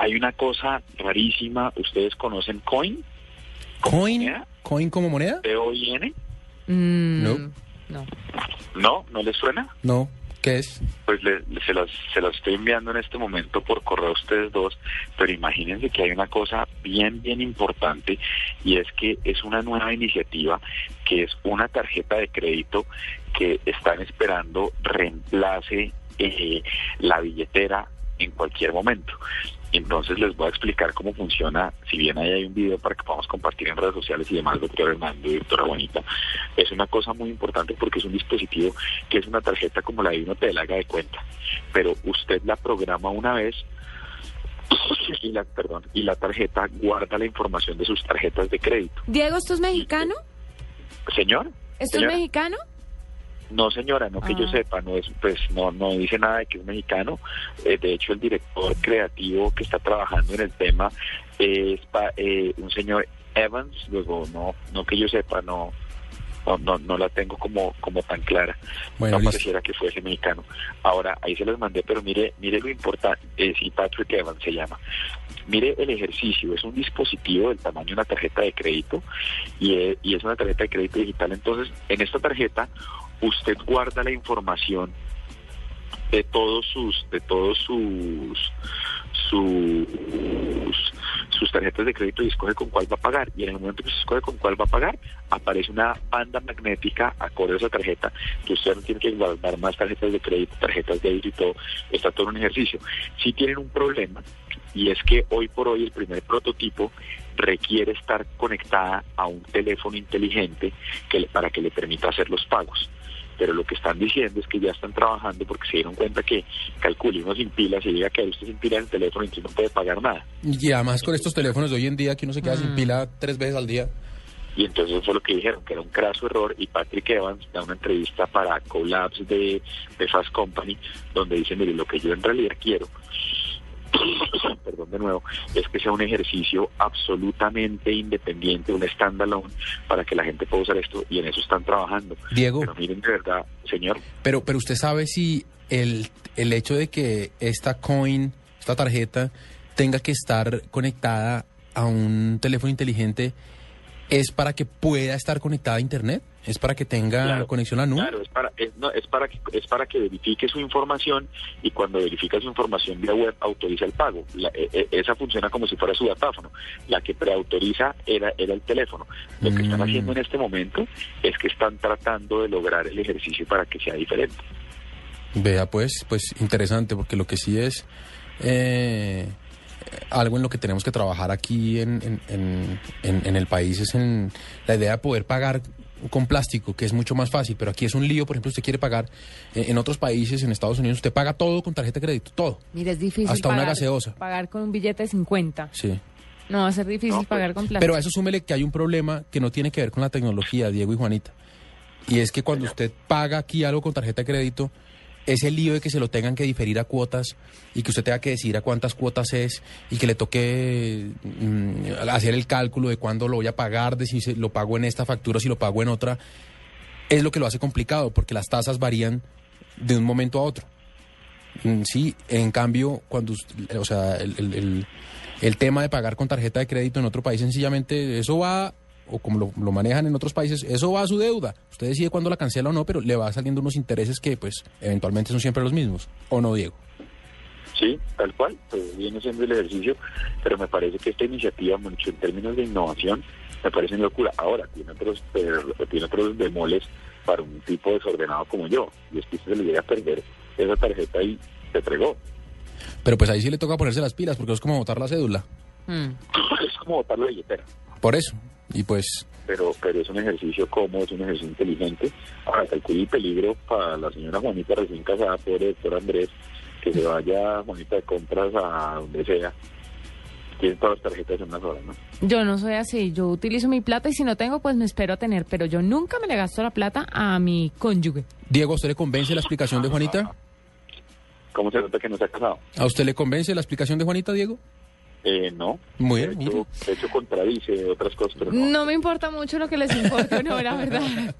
hay una cosa rarísima. ¿Ustedes conocen Coin? ¿Coin? moneda? ¿Coin como moneda? ¿C-O-I-N? Mm, No. No. ¿No? ¿No les suena? No. ¿Qué es? Pues le- le- se, las, se las estoy enviando en este momento por correo a ustedes dos, pero imagínense que hay una cosa bien, bien importante y es que es una nueva iniciativa que es una tarjeta de crédito que están esperando reemplace eh, la billetera en cualquier momento. Entonces les voy a explicar cómo funciona, si bien ahí hay un video para que podamos compartir en redes sociales y demás, doctor Hernando y doctora Juanita, es una cosa muy importante porque es un dispositivo que es una tarjeta como la de un hotel, haga de cuenta, pero usted la programa una vez y la, perdón, y la tarjeta guarda la información de sus tarjetas de crédito. Diego, ¿esto es mexicano? Señor, ¿Esto señora, es mexicano? No señora, no que yo Ah. sepa, no es, pues no, no dice nada de que es mexicano. Eh, de hecho, el director creativo que está trabajando en el tema es pa- eh, un señor Evans. Luego, no, no que yo sepa, no, no, no, no la tengo como, como tan clara. Bueno, no listo. pareciera que fuese mexicano. Ahora, ahí se los mandé, pero mire, mire lo importante, eh, sí, Patrick Evans se llama. Mire el ejercicio, es un dispositivo del tamaño de una tarjeta de crédito y, eh, y es una tarjeta de crédito digital. Entonces, en esta tarjeta usted guarda la información de todos sus, de todos sus tarjetas de crédito y escoge con cuál va a pagar. Y en el momento que se escoge con cuál va a pagar, aparece una banda magnética acorde a esa tarjeta, que usted no tiene que guardar más tarjetas de crédito, tarjetas de débito está todo un ejercicio. Si tienen un problema, y es que hoy por hoy el primer prototipo requiere estar conectada a un teléfono inteligente que para que le permita hacer los pagos. Pero lo que están diciendo es que ya están trabajando porque se dieron cuenta que calcule uno sin pilas y llega que usted sin pilas en el teléfono y entonces no puede pagar nada. Y además con estos teléfonos de hoy en día que uno se queda sin Mm. pila tres veces al día. Y entonces eso fue lo que dijeron, que era un craso error. Y Patrick Evans da una entrevista para Collabs de, de Fast Company, donde dice, mire, lo que yo en realidad quiero, perdón de nuevo, es que sea un ejercicio absolutamente independiente, un standalone, para que la gente pueda usar esto. Y en eso están trabajando. Diego, Pero miren, de verdad, señor, pero, pero usted sabe si el, el hecho de que esta coin, esta tarjeta, tenga que estar conectada a un teléfono inteligente es para que pueda estar conectada a internet, es para que tenga Claro, conexión a nube. Claro, es para, es, no, es para que es para que verifique su información y cuando verifica su información vía web autoriza el pago. La- e- e- esa funciona como si fuera su datáfono. La que preautoriza era era el teléfono. Lo que están Mm. haciendo en este momento es que están tratando de lograr el ejercicio para que sea diferente. Vea, pues, pues interesante, porque lo que sí es eh, algo en lo que tenemos que trabajar aquí en, en, en- en- en el país es en la idea de poder pagar con plástico, que es mucho más fácil, pero aquí es un lío, por ejemplo, usted quiere pagar, eh, en otros países, en Estados Unidos, usted paga todo con tarjeta de crédito, todo. Mira, es difícil Hasta una gaseosa. pagar con un billete de 50. Sí. No, va a ser difícil No, pues, pagar con plástico. Pero a eso súmele que hay un problema que no tiene que ver con la tecnología, Diego y Juanita. Y es que cuando usted paga aquí algo con tarjeta de crédito, ese lío de que se lo tengan que diferir a cuotas y que usted tenga que decir a cuántas cuotas es y que le toque mm, hacer el cálculo de cuándo lo voy a pagar, de si lo pago en esta factura, si lo pago en otra, es lo que lo hace complicado porque las tasas varían de un momento a otro. Mm, Sí, en cambio, cuando, o sea, el, el- el- el tema de pagar con tarjeta de crédito en otro país, sencillamente eso va, o como lo, lo manejan en otros países, eso va a su deuda. Usted decide cuándo la cancela o no, pero le va saliendo unos intereses que, pues, eventualmente son siempre los mismos. ¿O no, Diego? Sí, tal cual, pues viene siendo el ejercicio, pero me parece que esta iniciativa, mucho en términos de innovación, me parece una locura. Ahora, tiene otros, pero tiene otros bemoles para un tipo desordenado como yo, y es que se le llega a perder esa tarjeta y se entregó. Pero pues ahí sí le toca ponerse las pilas, porque es como botar la cédula. Mm. es como botar la billetera. Por eso. Y pues, pero pero es un ejercicio cómodo, es un ejercicio inteligente. Ahora, calcule el peligro para la señora Juanita recién casada, pobre doctor Andrés, que se vaya Juanita de compras a donde sea. Tiene todas las tarjetas en una sola, ¿no? Yo no soy así. Yo utilizo mi plata y si no tengo, pues me espero a tener. Pero yo nunca me le gasto la plata a mi cónyuge. Diego, ¿a usted le convence la explicación de Juanita? ¿Cómo se nota que no se ha casado? ¿A usted le convence la explicación de Juanita, Diego? Eh, no. Muy de, bien, hecho, mire. de hecho, contradice otras cosas, pero no. No me importa mucho lo que les importe o no, la verdad.